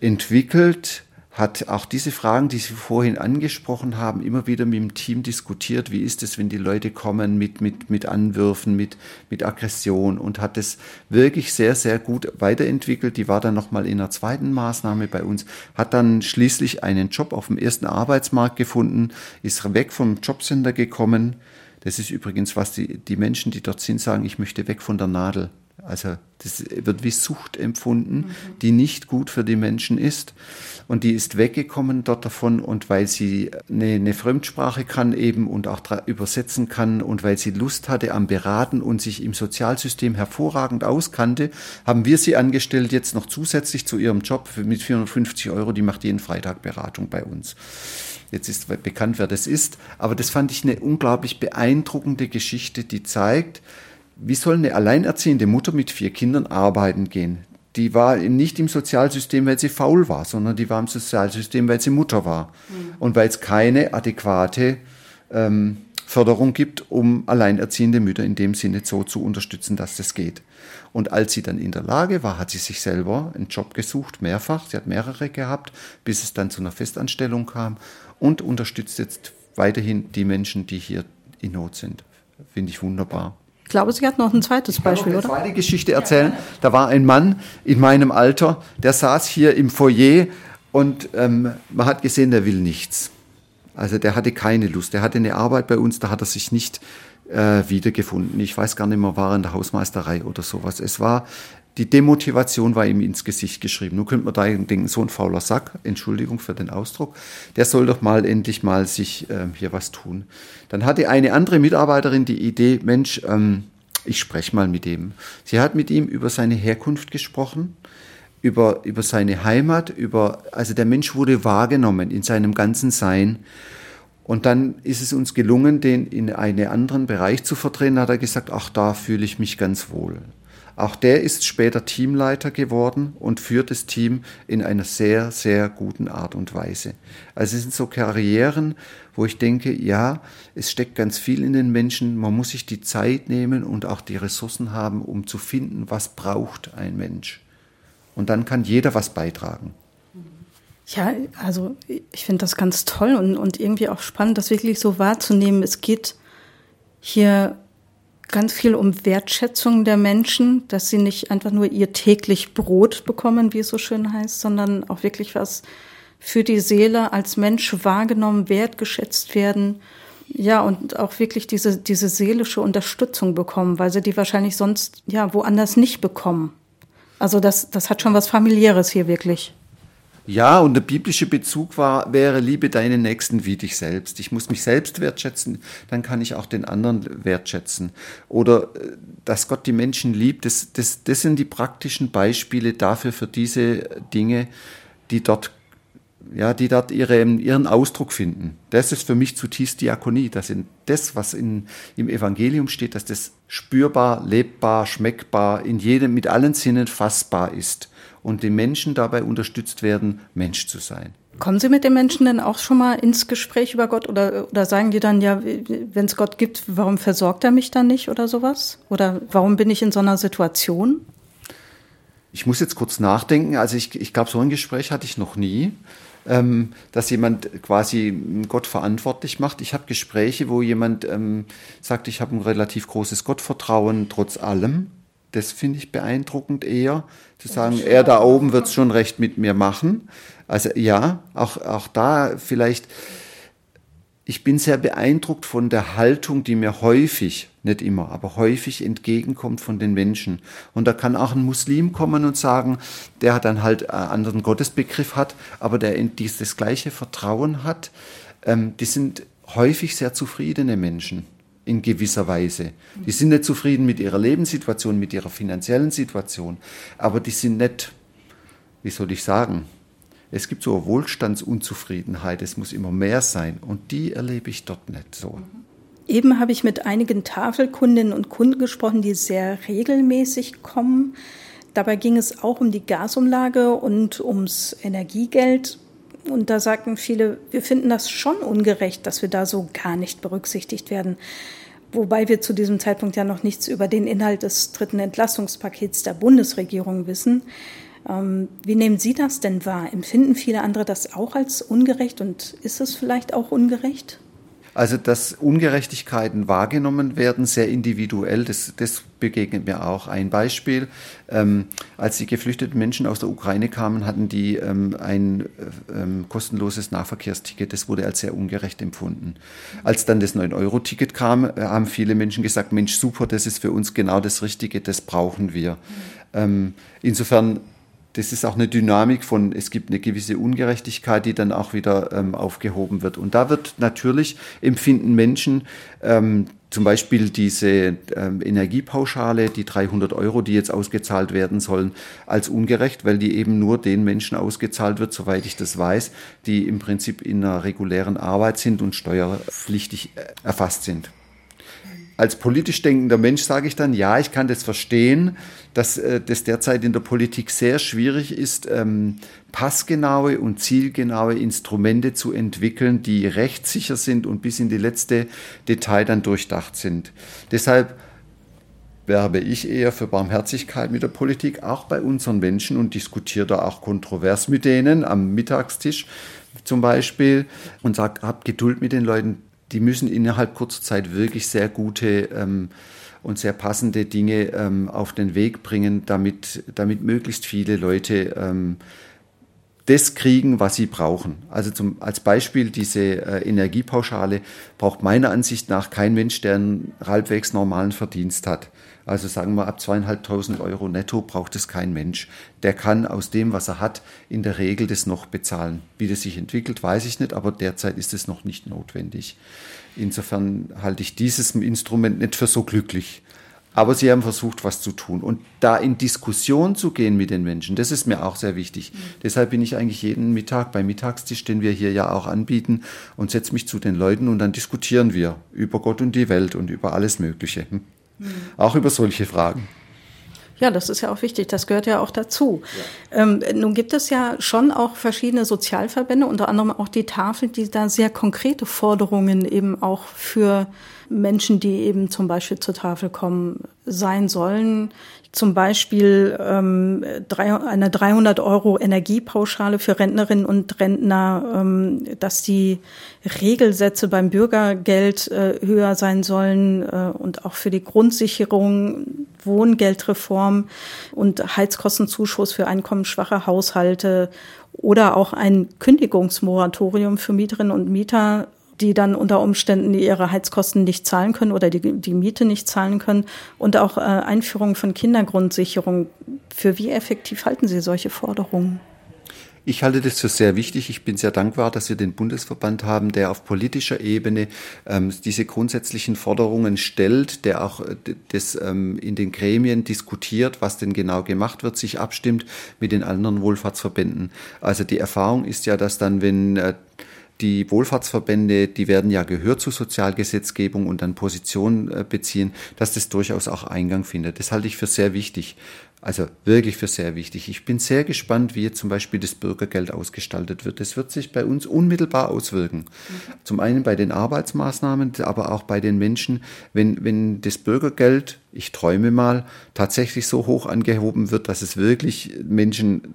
entwickelt, hat auch diese Fragen, die Sie vorhin angesprochen haben, immer wieder mit dem Team diskutiert. Wie ist es, wenn die Leute kommen mit, mit, mit Anwürfen, mit, mit Aggression und hat es wirklich sehr, sehr gut weiterentwickelt. Die war dann nochmal in einer zweiten Maßnahme bei uns, hat dann schließlich einen Job auf dem ersten Arbeitsmarkt gefunden, ist weg vom Jobcenter gekommen. Das ist übrigens, was die, die Menschen, die dort sind, sagen, ich möchte weg von der Nadel. Also das wird wie Sucht empfunden, mhm. die nicht gut für die Menschen ist. Und die ist weggekommen dort davon und weil sie eine, eine Fremdsprache kann eben und auch übersetzen kann und weil sie Lust hatte am Beraten und sich im Sozialsystem hervorragend auskannte, haben wir sie angestellt jetzt noch zusätzlich zu ihrem Job mit 450 Euro. Die macht jeden Freitag Beratung bei uns. Jetzt ist bekannt, wer das ist. Aber das fand ich eine unglaublich beeindruckende Geschichte, die zeigt, wie soll eine alleinerziehende Mutter mit vier Kindern arbeiten gehen? Die war nicht im Sozialsystem, weil sie faul war, sondern die war im Sozialsystem, weil sie Mutter war. Mhm. Und weil es keine adäquate ähm, Förderung gibt, um alleinerziehende Mütter in dem Sinne so zu unterstützen, dass das geht. Und als sie dann in der Lage war, hat sie sich selber einen Job gesucht, mehrfach. Sie hat mehrere gehabt, bis es dann zu einer Festanstellung kam und unterstützt jetzt weiterhin die Menschen, die hier in Not sind. Finde ich wunderbar. Ich glaube, sie hat noch ein zweites Beispiel, ich kann noch eine oder? zweite Geschichte erzählen. Da war ein Mann in meinem Alter, der saß hier im Foyer und ähm, man hat gesehen, der will nichts. Also der hatte keine Lust. Der hatte eine Arbeit bei uns, da hat er sich nicht äh, wiedergefunden. Ich weiß gar nicht mehr, war in der Hausmeisterei oder sowas. Es war, die Demotivation war ihm ins Gesicht geschrieben. Nun könnte man da denken, so ein fauler Sack, Entschuldigung für den Ausdruck, der soll doch mal endlich mal sich äh, hier was tun. Dann hatte eine andere Mitarbeiterin die Idee, Mensch, ähm, ich spreche mal mit ihm. Sie hat mit ihm über seine Herkunft gesprochen, über, über seine Heimat, über, also der Mensch wurde wahrgenommen in seinem ganzen Sein. Und dann ist es uns gelungen, den in einen anderen Bereich zu vertreten. Da hat er gesagt, ach, da fühle ich mich ganz wohl. Auch der ist später Teamleiter geworden und führt das Team in einer sehr, sehr guten Art und Weise. Also es sind so Karrieren, wo ich denke, ja, es steckt ganz viel in den Menschen. Man muss sich die Zeit nehmen und auch die Ressourcen haben, um zu finden, was braucht ein Mensch. Und dann kann jeder was beitragen. Ja, also ich finde das ganz toll und, und irgendwie auch spannend, das wirklich so wahrzunehmen. Es geht hier ganz viel um Wertschätzung der Menschen, dass sie nicht einfach nur ihr täglich Brot bekommen, wie es so schön heißt, sondern auch wirklich was für die Seele als Mensch wahrgenommen, wertgeschätzt werden. Ja, und auch wirklich diese, diese seelische Unterstützung bekommen, weil sie die wahrscheinlich sonst, ja, woanders nicht bekommen. Also das, das hat schon was familiäres hier wirklich. Ja, und der biblische Bezug war, wäre, liebe deinen Nächsten wie dich selbst. Ich muss mich selbst wertschätzen, dann kann ich auch den anderen wertschätzen. Oder, äh, dass Gott die Menschen liebt, das, das, das sind die praktischen Beispiele dafür, für diese Dinge, die dort, ja, die dort ihre, ihren Ausdruck finden. Das ist für mich zutiefst Diakonie. Das sind das, was in, im Evangelium steht, dass das spürbar, lebbar, schmeckbar, in jedem, mit allen Sinnen fassbar ist und die Menschen dabei unterstützt werden, Mensch zu sein. Kommen Sie mit den Menschen denn auch schon mal ins Gespräch über Gott oder, oder sagen die dann, ja, wenn es Gott gibt, warum versorgt er mich dann nicht oder sowas? Oder warum bin ich in so einer Situation? Ich muss jetzt kurz nachdenken. Also ich, ich glaube, so ein Gespräch hatte ich noch nie, ähm, dass jemand quasi Gott verantwortlich macht. Ich habe Gespräche, wo jemand ähm, sagt, ich habe ein relativ großes Gottvertrauen trotz allem. Das finde ich beeindruckend eher, zu sagen, er da oben wird es schon recht mit mir machen. Also ja, auch, auch da vielleicht, ich bin sehr beeindruckt von der Haltung, die mir häufig, nicht immer, aber häufig entgegenkommt von den Menschen. Und da kann auch ein Muslim kommen und sagen, der dann halt einen anderen Gottesbegriff hat, aber der das gleiche Vertrauen hat. Ähm, die sind häufig sehr zufriedene Menschen in gewisser Weise. Die sind nicht zufrieden mit ihrer Lebenssituation, mit ihrer finanziellen Situation, aber die sind nicht, wie soll ich sagen, es gibt so eine Wohlstandsunzufriedenheit, es muss immer mehr sein und die erlebe ich dort nicht so. Eben habe ich mit einigen Tafelkundinnen und Kunden gesprochen, die sehr regelmäßig kommen. Dabei ging es auch um die Gasumlage und ums Energiegeld. Und da sagten viele, wir finden das schon ungerecht, dass wir da so gar nicht berücksichtigt werden. Wobei wir zu diesem Zeitpunkt ja noch nichts über den Inhalt des dritten Entlastungspakets der Bundesregierung wissen. Ähm, wie nehmen Sie das denn wahr? Empfinden viele andere das auch als ungerecht und ist es vielleicht auch ungerecht? Also, dass Ungerechtigkeiten wahrgenommen werden, sehr individuell, das, das begegnet mir auch. Ein Beispiel, ähm, als die geflüchteten Menschen aus der Ukraine kamen, hatten die ähm, ein ähm, kostenloses Nahverkehrsticket. Das wurde als sehr ungerecht empfunden. Als dann das 9-Euro-Ticket kam, äh, haben viele Menschen gesagt, Mensch, super, das ist für uns genau das Richtige, das brauchen wir. Mhm. insofern das ist auch eine Dynamik von, es gibt eine gewisse Ungerechtigkeit, die dann auch wieder ähm, aufgehoben wird. Und da wird natürlich empfinden Menschen ähm, zum Beispiel diese ähm, Energiepauschale, die 300 Euro, die jetzt ausgezahlt werden sollen, als ungerecht, weil die eben nur den Menschen ausgezahlt wird, soweit ich das weiß, die im Prinzip in einer regulären Arbeit sind und steuerpflichtig äh, erfasst sind als politisch denkender Mensch sage ich dann, ja, ich kann das verstehen, dass äh, das derzeit in der Politik sehr schwierig ist, ähm, passgenaue und zielgenaue Instrumente zu entwickeln, die rechtssicher sind und bis in die letzte Detail dann durchdacht sind. Deshalb werbe ich eher für Barmherzigkeit mit der Politik, auch bei unseren Menschen und diskutiere da auch kontrovers mit denen am Mittagstisch zum Beispiel und sage, habt Geduld mit den Leuten, die müssen innerhalb kurzer Zeit wirklich sehr gute ähm, und sehr passende Dinge ähm, auf den Weg bringen, damit, damit möglichst viele Leute ähm, das kriegen, was sie brauchen. Also zum, als Beispiel diese äh, Energiepauschale braucht meiner Ansicht nach kein Mensch, der einen halbwegs normalen Verdienst hat. Also sagen wir, ab zweieinhalbtausend Euro netto braucht es kein Mensch. Der kann aus dem, was er hat, in der Regel das noch bezahlen. Wie das sich entwickelt, weiß ich nicht, aber derzeit ist es noch nicht notwendig. Insofern halte ich dieses Instrument nicht für so glücklich. Aber sie haben versucht, was zu tun. Und da in Diskussion zu gehen mit den Menschen, das ist mir auch sehr wichtig. Mhm. Deshalb bin ich eigentlich jeden Mittag beim Mittagstisch, den wir hier ja auch anbieten, und setze mich zu den Leuten und dann diskutieren wir über Gott und die Welt und über alles Mögliche. Hm? Mhm. Auch über solche Fragen. Ja, das ist ja auch wichtig. Das gehört ja auch dazu. Ja. Ähm, nun gibt es ja schon auch verschiedene Sozialverbände, unter anderem auch die Tafel, die da sehr konkrete Forderungen eben auch für Menschen, die eben zum Beispiel zur Tafel kommen, sein sollen. Zum Beispiel ähm, drei, eine 300 Euro Energiepauschale für Rentnerinnen und Rentner, ähm, dass die Regelsätze beim Bürgergeld äh, höher sein sollen äh, und auch für die Grundsicherung, Wohngeldreform und Heizkostenzuschuss für einkommensschwache Haushalte oder auch ein Kündigungsmoratorium für Mieterinnen und Mieter die dann unter Umständen ihre Heizkosten nicht zahlen können oder die, die Miete nicht zahlen können und auch äh, Einführung von Kindergrundsicherung. Für wie effektiv halten Sie solche Forderungen? Ich halte das für sehr wichtig. Ich bin sehr dankbar, dass wir den Bundesverband haben, der auf politischer Ebene ähm, diese grundsätzlichen Forderungen stellt, der auch äh, das ähm, in den Gremien diskutiert, was denn genau gemacht wird, sich abstimmt mit den anderen Wohlfahrtsverbänden. Also die Erfahrung ist ja, dass dann, wenn äh, die Wohlfahrtsverbände, die werden ja gehört zur Sozialgesetzgebung und dann Position äh, beziehen, dass das durchaus auch Eingang findet. Das halte ich für sehr wichtig. Also wirklich für sehr wichtig. Ich bin sehr gespannt, wie jetzt zum Beispiel das Bürgergeld ausgestaltet wird. Das wird sich bei uns unmittelbar auswirken. Mhm. Zum einen bei den Arbeitsmaßnahmen, aber auch bei den Menschen, wenn, wenn das Bürgergeld, ich träume mal, tatsächlich so hoch angehoben wird, dass es wirklich Menschen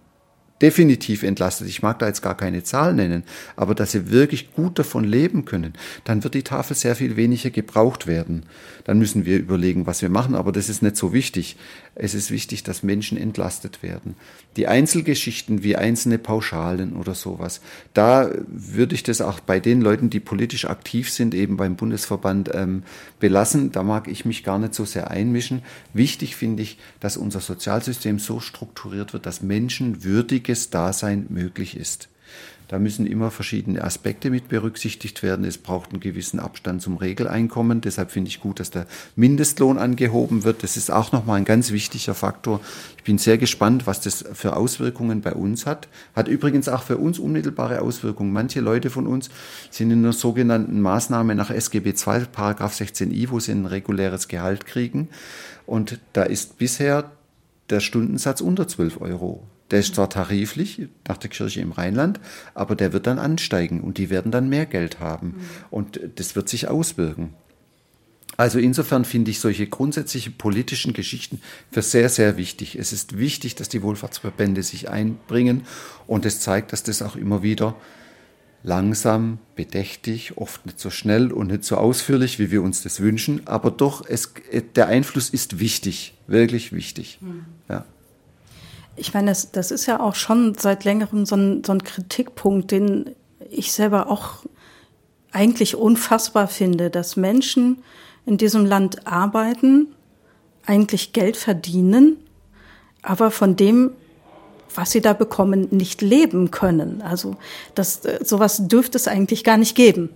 definitiv entlastet, ich mag da jetzt gar keine Zahl nennen, aber dass sie wirklich gut davon leben können, dann wird die Tafel sehr viel weniger gebraucht werden. Dann müssen wir überlegen, was wir machen, aber das ist nicht so wichtig. Es ist wichtig, dass Menschen entlastet werden. Die Einzelgeschichten wie einzelne Pauschalen oder sowas, da würde ich das auch bei den Leuten, die politisch aktiv sind, eben beim Bundesverband ähm, belassen. Da mag ich mich gar nicht so sehr einmischen. Wichtig finde ich, dass unser Sozialsystem so strukturiert wird, dass Menschen würdiges Dasein möglich ist. Da müssen immer verschiedene Aspekte mit berücksichtigt werden. Es braucht einen gewissen Abstand zum Regeleinkommen. Deshalb finde ich gut, dass der Mindestlohn angehoben wird. Das ist auch nochmal ein ganz wichtiger Faktor. Ich bin sehr gespannt, was das für Auswirkungen bei uns hat. Hat übrigens auch für uns unmittelbare Auswirkungen. Manche Leute von uns sind in einer sogenannten Maßnahme nach SGB II, Paragraph 16i, wo sie ein reguläres Gehalt kriegen. Und da ist bisher der Stundensatz unter 12 Euro. Der ist zwar tariflich nach der Kirche im Rheinland, aber der wird dann ansteigen und die werden dann mehr Geld haben. Mhm. Und das wird sich auswirken. Also insofern finde ich solche grundsätzliche politischen Geschichten für sehr, sehr wichtig. Es ist wichtig, dass die Wohlfahrtsverbände sich einbringen und es zeigt, dass das auch immer wieder langsam, bedächtig, oft nicht so schnell und nicht so ausführlich, wie wir uns das wünschen, aber doch, es, der Einfluss ist wichtig, wirklich wichtig. Mhm. Ja. Ich meine, das, das ist ja auch schon seit längerem so ein, so ein Kritikpunkt, den ich selber auch eigentlich unfassbar finde, dass Menschen in diesem Land arbeiten, eigentlich Geld verdienen, aber von dem, was sie da bekommen, nicht leben können. Also das, sowas dürfte es eigentlich gar nicht geben.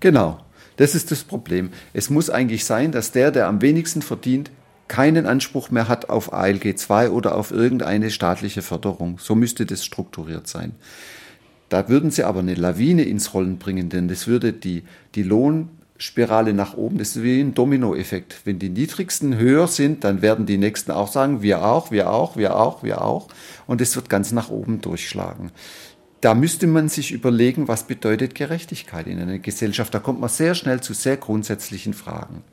Genau, das ist das Problem. Es muss eigentlich sein, dass der, der am wenigsten verdient, keinen Anspruch mehr hat auf ALG 2 oder auf irgendeine staatliche Förderung. So müsste das strukturiert sein. Da würden sie aber eine Lawine ins Rollen bringen, denn das würde die, die Lohnspirale nach oben, das ist wie ein Dominoeffekt. Wenn die niedrigsten höher sind, dann werden die nächsten auch sagen, wir auch, wir auch, wir auch, wir auch. Und es wird ganz nach oben durchschlagen. Da müsste man sich überlegen, was bedeutet Gerechtigkeit in einer Gesellschaft. Da kommt man sehr schnell zu sehr grundsätzlichen Fragen.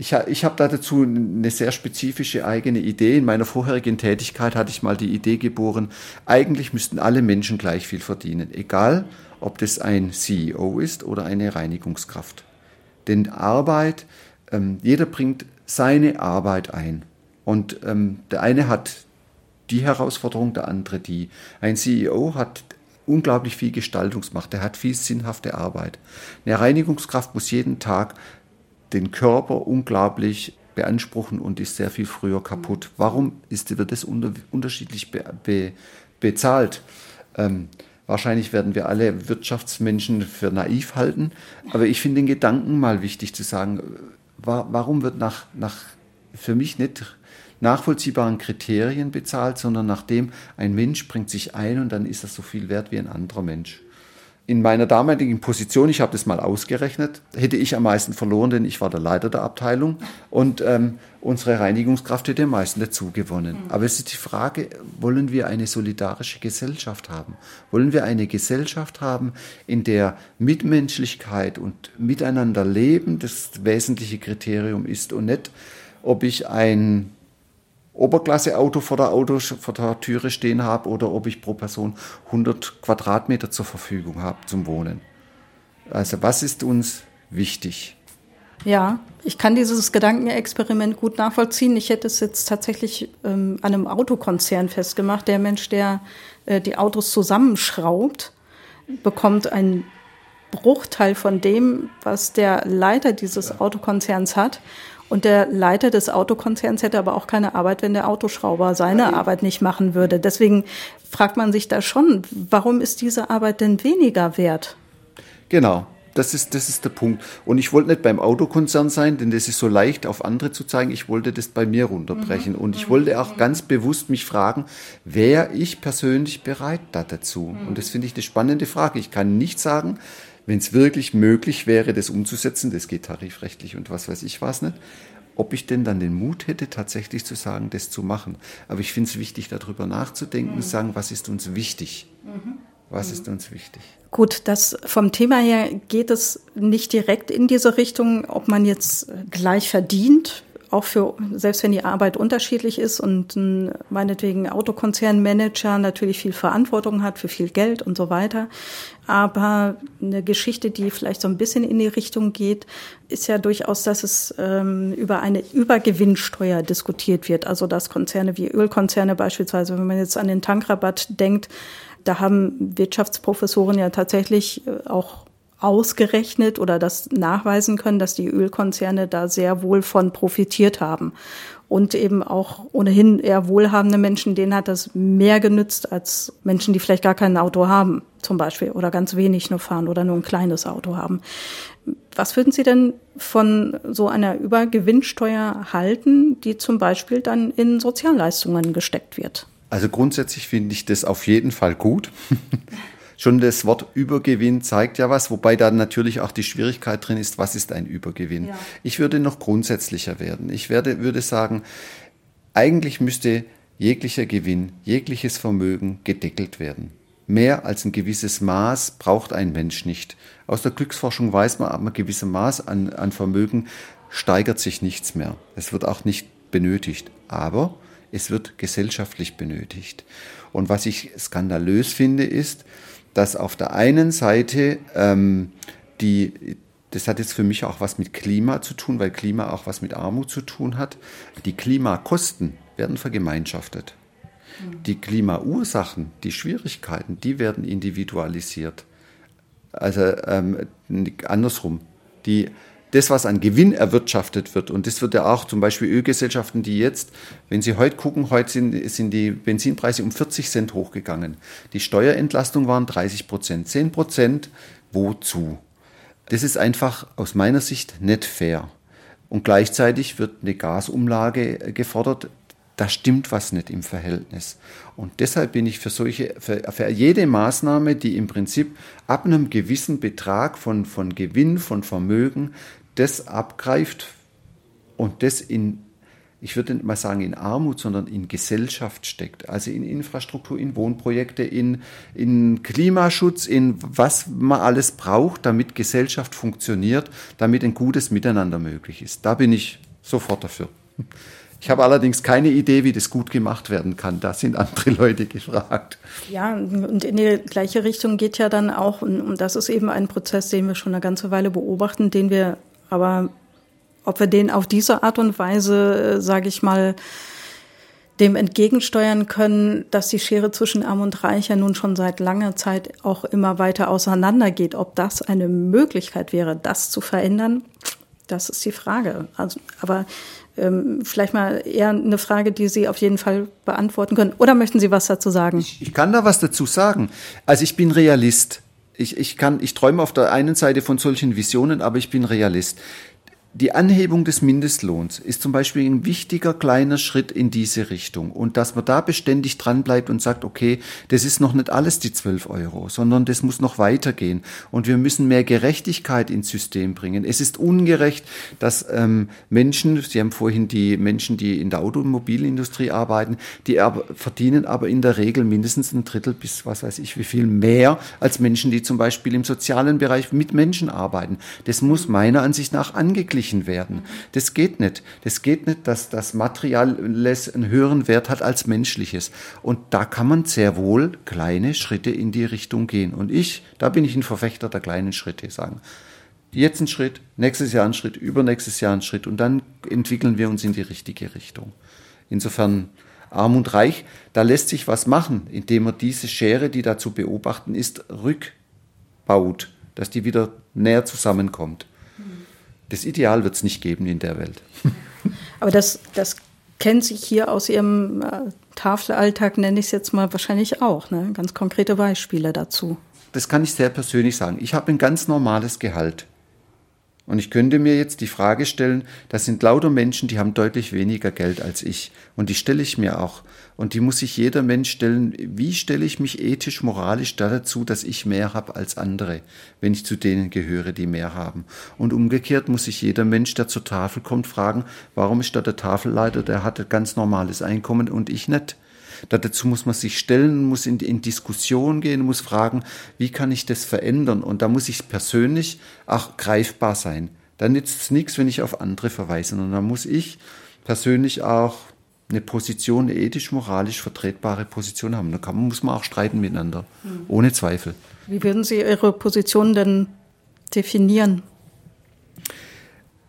Ich, ich habe da dazu eine sehr spezifische eigene Idee. In meiner vorherigen Tätigkeit hatte ich mal die Idee geboren, eigentlich müssten alle Menschen gleich viel verdienen, egal ob das ein CEO ist oder eine Reinigungskraft. Denn Arbeit, ähm, jeder bringt seine Arbeit ein. Und ähm, der eine hat die Herausforderung, der andere die. Ein CEO hat unglaublich viel Gestaltungsmacht, er hat viel sinnhafte Arbeit. Eine Reinigungskraft muss jeden Tag den Körper unglaublich beanspruchen und ist sehr viel früher kaputt. Warum ist, wird das unter, unterschiedlich be, be, bezahlt? Ähm, wahrscheinlich werden wir alle Wirtschaftsmenschen für naiv halten, aber ich finde den Gedanken mal wichtig zu sagen, wa, warum wird nach, nach für mich nicht nachvollziehbaren Kriterien bezahlt, sondern nachdem ein Mensch bringt sich ein und dann ist er so viel wert wie ein anderer Mensch in meiner damaligen Position, ich habe das mal ausgerechnet, hätte ich am meisten verloren, denn ich war der Leiter der Abteilung und ähm, unsere Reinigungskraft hätte am meisten dazu gewonnen. Mhm. Aber es ist die Frage, wollen wir eine solidarische Gesellschaft haben? Wollen wir eine Gesellschaft haben, in der Mitmenschlichkeit und Miteinander leben das wesentliche Kriterium ist und nicht, ob ich ein Oberklasse-Auto vor der, Auto, vor der Türe stehen habe oder ob ich pro Person 100 Quadratmeter zur Verfügung habe zum Wohnen. Also was ist uns wichtig? Ja, ich kann dieses Gedankenexperiment gut nachvollziehen. Ich hätte es jetzt tatsächlich ähm, an einem Autokonzern festgemacht. Der Mensch, der äh, die Autos zusammenschraubt, bekommt einen Bruchteil von dem, was der Leiter dieses Autokonzerns hat. Und der Leiter des Autokonzerns hätte aber auch keine Arbeit, wenn der Autoschrauber seine Arbeit nicht machen würde. Deswegen fragt man sich da schon, warum ist diese Arbeit denn weniger wert? Genau. Das ist, das ist der Punkt. Und ich wollte nicht beim Autokonzern sein, denn das ist so leicht auf andere zu zeigen. Ich wollte das bei mir runterbrechen. Mhm. Und ich wollte auch ganz bewusst mich fragen, wäre ich persönlich bereit dazu? Mhm. Und das finde ich eine spannende Frage. Ich kann nicht sagen, wenn es wirklich möglich wäre, das umzusetzen, das geht tarifrechtlich und was weiß ich was nicht, ob ich denn dann den Mut hätte, tatsächlich zu sagen, das zu machen. Aber ich finde es wichtig, darüber nachzudenken und zu sagen, was ist uns wichtig? Was ist uns wichtig? Gut, das vom Thema her geht es nicht direkt in diese Richtung, ob man jetzt gleich verdient auch für, selbst wenn die Arbeit unterschiedlich ist und ein, meinetwegen Autokonzernmanager natürlich viel Verantwortung hat für viel Geld und so weiter. Aber eine Geschichte, die vielleicht so ein bisschen in die Richtung geht, ist ja durchaus, dass es ähm, über eine Übergewinnsteuer diskutiert wird. Also dass Konzerne wie Ölkonzerne beispielsweise, wenn man jetzt an den Tankrabatt denkt, da haben Wirtschaftsprofessoren ja tatsächlich äh, auch ausgerechnet oder das nachweisen können, dass die Ölkonzerne da sehr wohl von profitiert haben. Und eben auch ohnehin eher wohlhabende Menschen, denen hat das mehr genützt als Menschen, die vielleicht gar kein Auto haben, zum Beispiel, oder ganz wenig nur fahren oder nur ein kleines Auto haben. Was würden Sie denn von so einer Übergewinnsteuer halten, die zum Beispiel dann in Sozialleistungen gesteckt wird? Also grundsätzlich finde ich das auf jeden Fall gut. Schon das Wort Übergewinn zeigt ja was, wobei da natürlich auch die Schwierigkeit drin ist, was ist ein Übergewinn? Ja. Ich würde noch grundsätzlicher werden. Ich werde, würde sagen, eigentlich müsste jeglicher Gewinn, jegliches Vermögen gedeckelt werden. Mehr als ein gewisses Maß braucht ein Mensch nicht. Aus der Glücksforschung weiß man, ab einem gewissen Maß an, an Vermögen steigert sich nichts mehr. Es wird auch nicht benötigt. Aber es wird gesellschaftlich benötigt. Und was ich skandalös finde, ist, dass auf der einen Seite ähm, die, das hat jetzt für mich auch was mit Klima zu tun, weil Klima auch was mit Armut zu tun hat. Die Klimakosten werden vergemeinschaftet. Die Klimaursachen, die Schwierigkeiten, die werden individualisiert. Also ähm, andersrum. Die das, was an Gewinn erwirtschaftet wird, und das wird ja auch zum Beispiel Ölgesellschaften, die jetzt, wenn Sie heute gucken, heute sind, sind die Benzinpreise um 40 Cent hochgegangen. Die Steuerentlastung waren 30 Prozent. 10 Prozent, wozu? Das ist einfach aus meiner Sicht nicht fair. Und gleichzeitig wird eine Gasumlage gefordert. Da stimmt was nicht im Verhältnis. Und deshalb bin ich für solche, für, für, jede Maßnahme, die im Prinzip ab einem gewissen Betrag von, von Gewinn, von Vermögen das abgreift und das in, ich würde nicht mal sagen in Armut, sondern in Gesellschaft steckt. Also in Infrastruktur, in Wohnprojekte, in, in Klimaschutz, in was man alles braucht, damit Gesellschaft funktioniert, damit ein gutes Miteinander möglich ist. Da bin ich sofort dafür. Ich habe allerdings keine Idee, wie das gut gemacht werden kann. Da sind andere Leute gefragt. Ja, und in die gleiche Richtung geht ja dann auch, und das ist eben ein Prozess, den wir schon eine ganze Weile beobachten, den wir aber ob wir den auf diese Art und Weise, äh, sage ich mal, dem entgegensteuern können, dass die Schere zwischen Arm und Reich ja nun schon seit langer Zeit auch immer weiter auseinandergeht. Ob das eine Möglichkeit wäre, das zu verändern, das ist die Frage. Also, aber ähm, vielleicht mal eher eine Frage, die Sie auf jeden Fall beantworten können. Oder möchten Sie was dazu sagen? Ich, ich kann da was dazu sagen. Also ich bin Realist ich, ich kann, ich träume auf der einen Seite von solchen Visionen, aber ich bin Realist. Die Anhebung des Mindestlohns ist zum Beispiel ein wichtiger kleiner Schritt in diese Richtung. Und dass man da beständig dran bleibt und sagt, okay, das ist noch nicht alles die 12 Euro, sondern das muss noch weitergehen. Und wir müssen mehr Gerechtigkeit ins System bringen. Es ist ungerecht, dass ähm, Menschen, Sie haben vorhin die Menschen, die in der Automobilindustrie arbeiten, die aber, verdienen aber in der Regel mindestens ein Drittel bis was weiß ich wie viel mehr als Menschen, die zum Beispiel im sozialen Bereich mit Menschen arbeiten. Das muss meiner Ansicht nach angeklärt verglichen werden. Das geht nicht. Das geht nicht, dass das Materielles einen höheren Wert hat als menschliches. Und da kann man sehr wohl kleine Schritte in die Richtung gehen. Und ich, da bin ich ein Verfechter der kleinen Schritte, sagen. Jetzt ein Schritt, nächstes Jahr ein Schritt, übernächstes Jahr ein Schritt und dann entwickeln wir uns in die richtige Richtung. Insofern arm und reich, da lässt sich was machen, indem man diese Schere, die da zu beobachten ist, rückbaut, dass die wieder näher zusammenkommt. Das Ideal wird es nicht geben in der Welt. Aber das, das kennt sich hier aus Ihrem äh, Tafelalltag, nenne ich es jetzt mal, wahrscheinlich auch. Ne? Ganz konkrete Beispiele dazu. Das kann ich sehr persönlich sagen. Ich habe ein ganz normales Gehalt. Und ich könnte mir jetzt die Frage stellen, das sind lauter Menschen, die haben deutlich weniger Geld als ich. Und die stelle ich mir auch. Und die muss sich jeder Mensch stellen, wie stelle ich mich ethisch, moralisch dazu, dass ich mehr habe als andere, wenn ich zu denen gehöre, die mehr haben. Und umgekehrt muss sich jeder Mensch, der zur Tafel kommt, fragen, warum ist da der Tafelleiter, der hat ein ganz normales Einkommen und ich nicht. Dazu muss man sich stellen, muss in, in Diskussion gehen, muss fragen, wie kann ich das verändern? Und da muss ich persönlich auch greifbar sein. Da nützt es nichts, wenn ich auf andere verweise. Und da muss ich persönlich auch eine Position, eine ethisch-moralisch vertretbare Position haben. Da kann, muss man auch streiten miteinander, mhm. ohne Zweifel. Wie würden Sie Ihre Position denn definieren?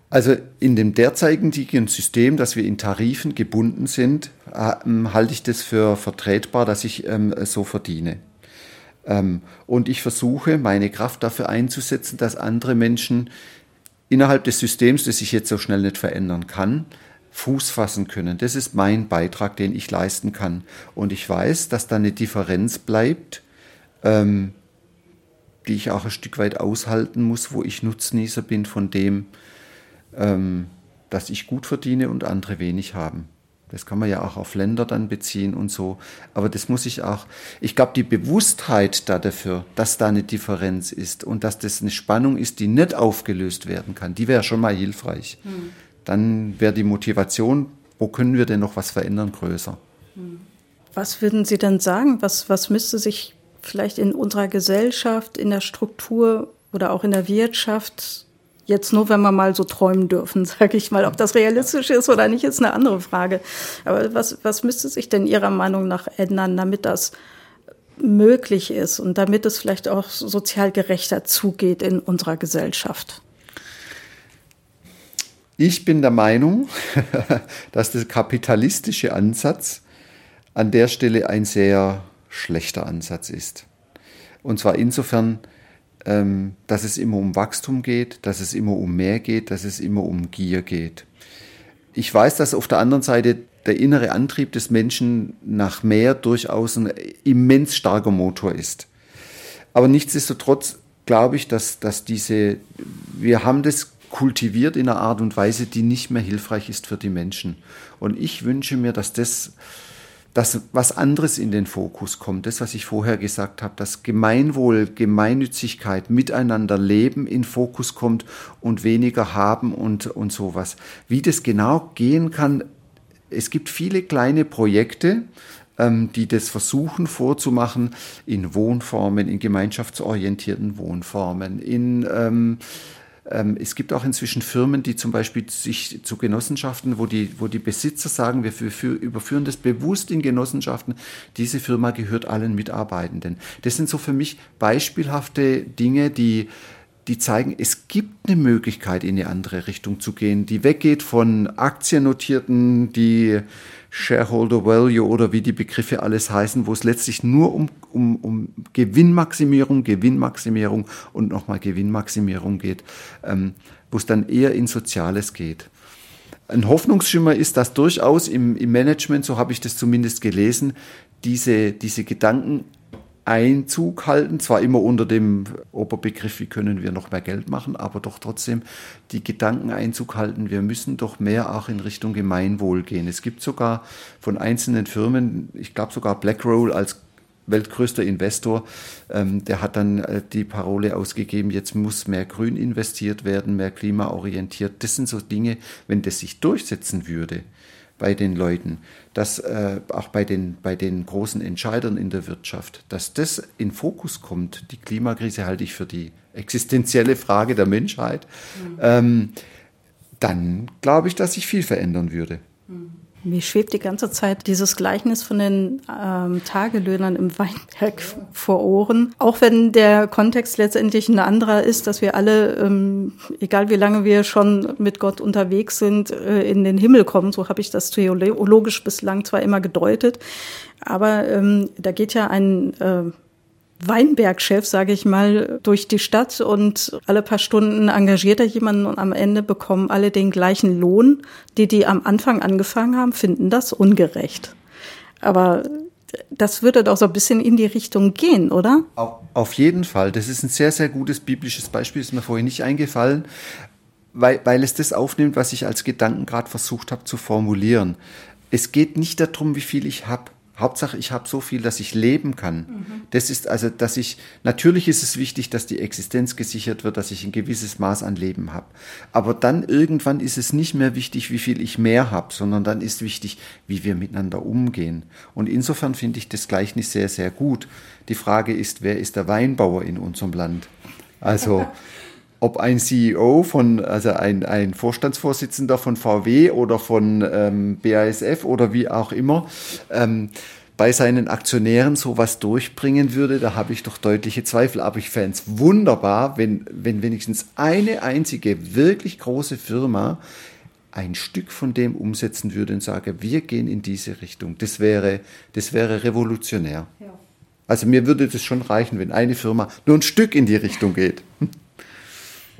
Also in dem derzeitigen System, dass wir in Tarifen gebunden sind, halte ich das für vertretbar, dass ich ähm, so verdiene. Ähm, und ich versuche, meine Kraft dafür einzusetzen, dass andere Menschen innerhalb des Systems, das ich jetzt so schnell nicht verändern kann, Fuß fassen können. Das ist mein Beitrag, den ich leisten kann. Und ich weiß, dass da eine Differenz bleibt, ähm, die ich auch ein Stück weit aushalten muss, wo ich Nutznießer bin von dem, ähm, dass ich gut verdiene und andere wenig haben. Das kann man ja auch auf Länder dann beziehen und so. Aber das muss ich auch, ich glaube, die Bewusstheit da dafür, dass da eine Differenz ist und dass das eine Spannung ist, die nicht aufgelöst werden kann, die wäre schon mal hilfreich. Hm. Dann wäre die Motivation, wo können wir denn noch was verändern, größer. Hm. Was würden Sie denn sagen? Was, was müsste sich vielleicht in unserer Gesellschaft, in der Struktur oder auch in der Wirtschaft Jetzt nur, wenn wir mal so träumen dürfen, sage ich mal. Ob das realistisch ist oder nicht, ist eine andere Frage. Aber was, was müsste sich denn Ihrer Meinung nach ändern, damit das möglich ist und damit es vielleicht auch sozial gerechter zugeht in unserer Gesellschaft? Ich bin der Meinung, dass der kapitalistische Ansatz an der Stelle ein sehr schlechter Ansatz ist. Und zwar insofern, ähm, dass es immer um Wachstum geht, dass es immer um mehr geht, dass es immer um Gier geht. Ich weiß, dass auf der anderen Seite der innere Antrieb des Menschen nach mehr durchaus ein immens starker Motor ist. Aber nichtsdestotrotz glaube ich, dass, dass diese, wir haben das kultiviert in einer Art und Weise, die nicht mehr hilfreich ist für die Menschen. Und ich wünsche mir, dass das dass was anderes in den Fokus kommt. Das, was ich vorher gesagt habe, dass Gemeinwohl, Gemeinnützigkeit, Miteinander leben in Fokus kommt und weniger haben und, und sowas. Wie das genau gehen kann, es gibt viele kleine Projekte, ähm, die das versuchen vorzumachen in Wohnformen, in gemeinschaftsorientierten Wohnformen, in ähm, es gibt auch inzwischen Firmen, die zum Beispiel sich zu Genossenschaften, wo die, wo die Besitzer sagen, wir für, für, überführen das bewusst in Genossenschaften. Diese Firma gehört allen Mitarbeitenden. Das sind so für mich beispielhafte Dinge, die, die zeigen, es gibt eine Möglichkeit, in eine andere Richtung zu gehen, die weggeht von Aktiennotierten, die Shareholder Value oder wie die Begriffe alles heißen, wo es letztlich nur um, um, um Gewinnmaximierung, Gewinnmaximierung und nochmal Gewinnmaximierung geht, ähm, wo es dann eher in Soziales geht. Ein Hoffnungsschimmer ist, dass durchaus im, im Management, so habe ich das zumindest gelesen, diese, diese Gedanken Einzug halten, zwar immer unter dem Oberbegriff, wie können wir noch mehr Geld machen, aber doch trotzdem die Gedanken Einzug halten, wir müssen doch mehr auch in Richtung Gemeinwohl gehen. Es gibt sogar von einzelnen Firmen, ich glaube sogar BlackRoll als weltgrößter Investor, ähm, der hat dann äh, die Parole ausgegeben, jetzt muss mehr Grün investiert werden, mehr klimaorientiert. Das sind so Dinge, wenn das sich durchsetzen würde, bei den Leuten, dass äh, auch bei den, bei den großen Entscheidern in der Wirtschaft, dass das in Fokus kommt. Die Klimakrise halte ich für die existenzielle Frage der Menschheit. Mhm. Ähm, dann glaube ich, dass sich viel verändern würde. Mhm. Mir schwebt die ganze Zeit dieses Gleichnis von den ähm, Tagelöhnern im Weinberg vor Ohren. Auch wenn der Kontext letztendlich ein anderer ist, dass wir alle, ähm, egal wie lange wir schon mit Gott unterwegs sind, äh, in den Himmel kommen. So habe ich das theologisch bislang zwar immer gedeutet. Aber ähm, da geht ja ein äh, Weinbergchef, sage ich mal, durch die Stadt und alle paar Stunden engagiert er jemanden und am Ende bekommen alle den gleichen Lohn. Die, die am Anfang angefangen haben, finden das ungerecht. Aber das würde doch so ein bisschen in die Richtung gehen, oder? Auf jeden Fall. Das ist ein sehr, sehr gutes biblisches Beispiel, ist mir vorhin nicht eingefallen, weil, weil es das aufnimmt, was ich als Gedanken gerade versucht habe zu formulieren. Es geht nicht darum, wie viel ich habe Hauptsache, ich habe so viel, dass ich leben kann. Mhm. Das ist also, dass ich, natürlich ist es wichtig, dass die Existenz gesichert wird, dass ich ein gewisses Maß an Leben habe. Aber dann irgendwann ist es nicht mehr wichtig, wie viel ich mehr habe, sondern dann ist wichtig, wie wir miteinander umgehen. Und insofern finde ich das Gleichnis sehr, sehr gut. Die Frage ist, wer ist der Weinbauer in unserem Land? Also, ob ein CEO von, also ein, ein Vorstandsvorsitzender von VW oder von ähm, BASF oder wie auch immer, ähm, bei seinen Aktionären sowas durchbringen würde, da habe ich doch deutliche Zweifel. Aber ich fände es wunderbar, wenn, wenn wenigstens eine einzige wirklich große Firma ein Stück von dem umsetzen würde und sage, wir gehen in diese Richtung. Das wäre, das wäre revolutionär. Ja. Also mir würde das schon reichen, wenn eine Firma nur ein Stück in die Richtung geht.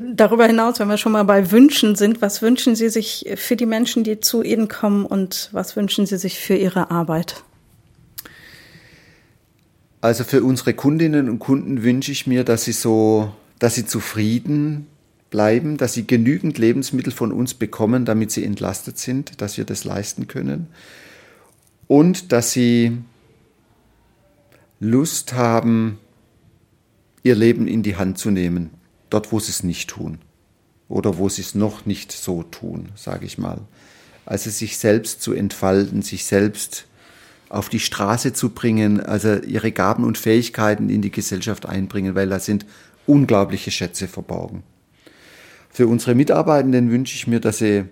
Darüber hinaus, wenn wir schon mal bei Wünschen sind, was wünschen Sie sich für die Menschen, die zu Ihnen kommen und was wünschen Sie sich für Ihre Arbeit? Also für unsere Kundinnen und Kunden wünsche ich mir, dass sie so, dass sie zufrieden bleiben, dass sie genügend Lebensmittel von uns bekommen, damit sie entlastet sind, dass wir das leisten können und dass sie Lust haben, ihr Leben in die Hand zu nehmen, dort wo sie es nicht tun oder wo sie es noch nicht so tun, sage ich mal. Also sich selbst zu entfalten, sich selbst auf die Straße zu bringen, also ihre Gaben und Fähigkeiten in die Gesellschaft einbringen, weil da sind unglaubliche Schätze verborgen. Für unsere Mitarbeitenden wünsche ich mir, dass sie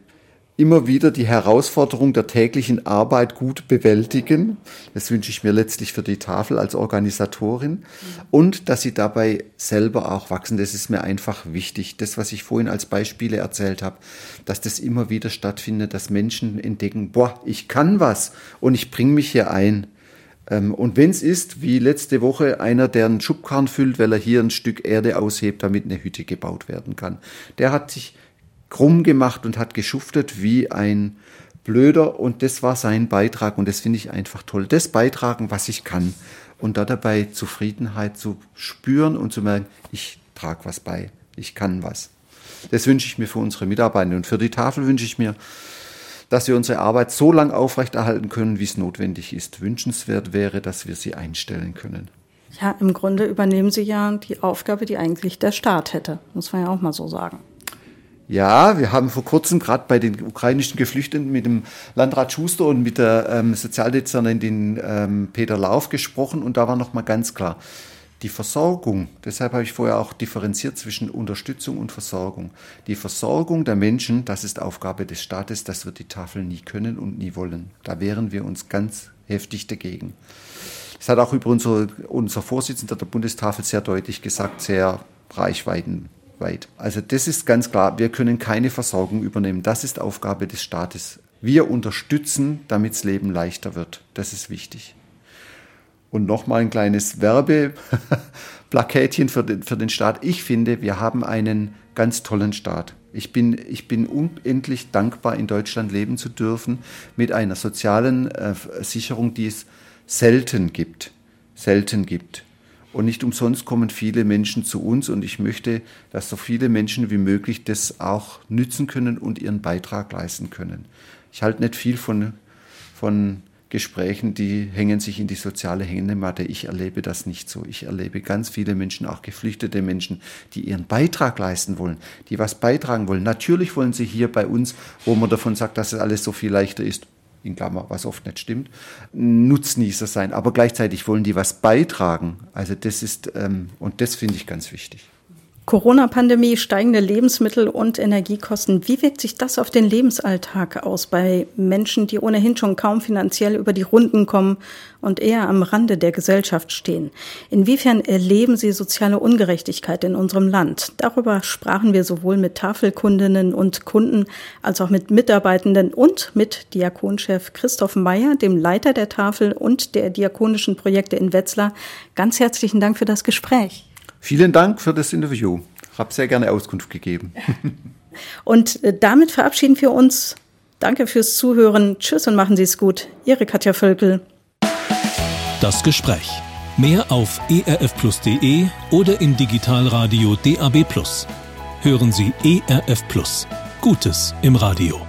immer wieder die Herausforderung der täglichen Arbeit gut bewältigen. Das wünsche ich mir letztlich für die Tafel als Organisatorin. Und dass sie dabei selber auch wachsen. Das ist mir einfach wichtig. Das, was ich vorhin als Beispiele erzählt habe, dass das immer wieder stattfindet, dass Menschen entdecken, boah, ich kann was und ich bringe mich hier ein. Ähm, und wenn es ist, wie letzte Woche, einer, der einen Schubkarren füllt, weil er hier ein Stück Erde aushebt, damit eine Hütte gebaut werden kann. Der hat sich krumm gemacht und hat geschuftet wie ein Blöder und das war sein Beitrag und das finde ich einfach toll. Das beitragen, was ich kann und da dabei Zufriedenheit zu spüren und zu merken, ich trage was bei, ich kann was. Das wünsche ich mir für unsere Mitarbeiter und für die Tafel wünsche ich mir, dass wir unsere Arbeit so lang aufrechterhalten können, wie es notwendig ist. Wünschenswert wäre, dass wir sie einstellen können. Ja, im Grunde übernehmen Sie ja die Aufgabe, die eigentlich der Staat hätte, muss man ja auch mal so sagen. Ja, wir haben vor kurzem gerade bei den ukrainischen Geflüchteten mit dem Landrat Schuster und mit der ähm, Sozialdezernentin ähm, Peter Lauf gesprochen und da war nochmal ganz klar, die Versorgung, deshalb habe ich vorher auch differenziert zwischen Unterstützung und Versorgung. Die Versorgung der Menschen, das ist Aufgabe des Staates, das wird die Tafel nie können und nie wollen. Da wehren wir uns ganz heftig dagegen. Das hat auch über unser, unser Vorsitzender der Bundestafel sehr deutlich gesagt, sehr reichweiten weit. Also das ist ganz klar, wir können keine Versorgung übernehmen. Das ist Aufgabe des Staates. Wir unterstützen, damit das Leben leichter wird. Das ist wichtig. Und nochmal ein kleines Werbeplaketchen für den, für den Staat. Ich finde, wir haben einen ganz tollen Staat. Ich bin, ich bin unendlich dankbar, in Deutschland leben zu dürfen mit einer sozialen äh, Sicherung, die es selten gibt. Selten gibt. Und nicht umsonst kommen viele Menschen zu uns und ich möchte, dass so viele Menschen wie möglich das auch nützen können und ihren Beitrag leisten können. Ich halte nicht viel von, von Gesprächen, die hängen sich in die soziale Hängematte. Ich erlebe das nicht so. Ich erlebe ganz viele Menschen, auch geflüchtete Menschen, die ihren Beitrag leisten wollen, die was beitragen wollen. Natürlich wollen sie hier bei uns, wo man davon sagt, dass es alles so viel leichter ist, in Klammer, was oft nicht stimmt, Nutznießer sein. Aber gleichzeitig wollen die was beitragen. Also das ist, ähm, und das finde ich ganz wichtig. Corona-Pandemie, steigende Lebensmittel- und Energiekosten. Wie wirkt sich das auf den Lebensalltag aus bei Menschen, die ohnehin schon kaum finanziell über die Runden kommen und eher am Rande der Gesellschaft stehen? Inwiefern erleben Sie soziale Ungerechtigkeit in unserem Land? Darüber sprachen wir sowohl mit Tafelkundinnen und Kunden als auch mit Mitarbeitenden und mit Diakonchef Christoph Meyer, dem Leiter der Tafel und der diakonischen Projekte in Wetzlar. Ganz herzlichen Dank für das Gespräch. Vielen Dank für das Interview. Ich habe sehr gerne Auskunft gegeben. Und äh, damit verabschieden wir uns. Danke fürs Zuhören. Tschüss und machen Sie es gut. Ihre Katja Völkel. Das Gespräch. Mehr auf erfplus.de oder im Digitalradio DAB+. Hören Sie ERF Plus. Gutes im Radio.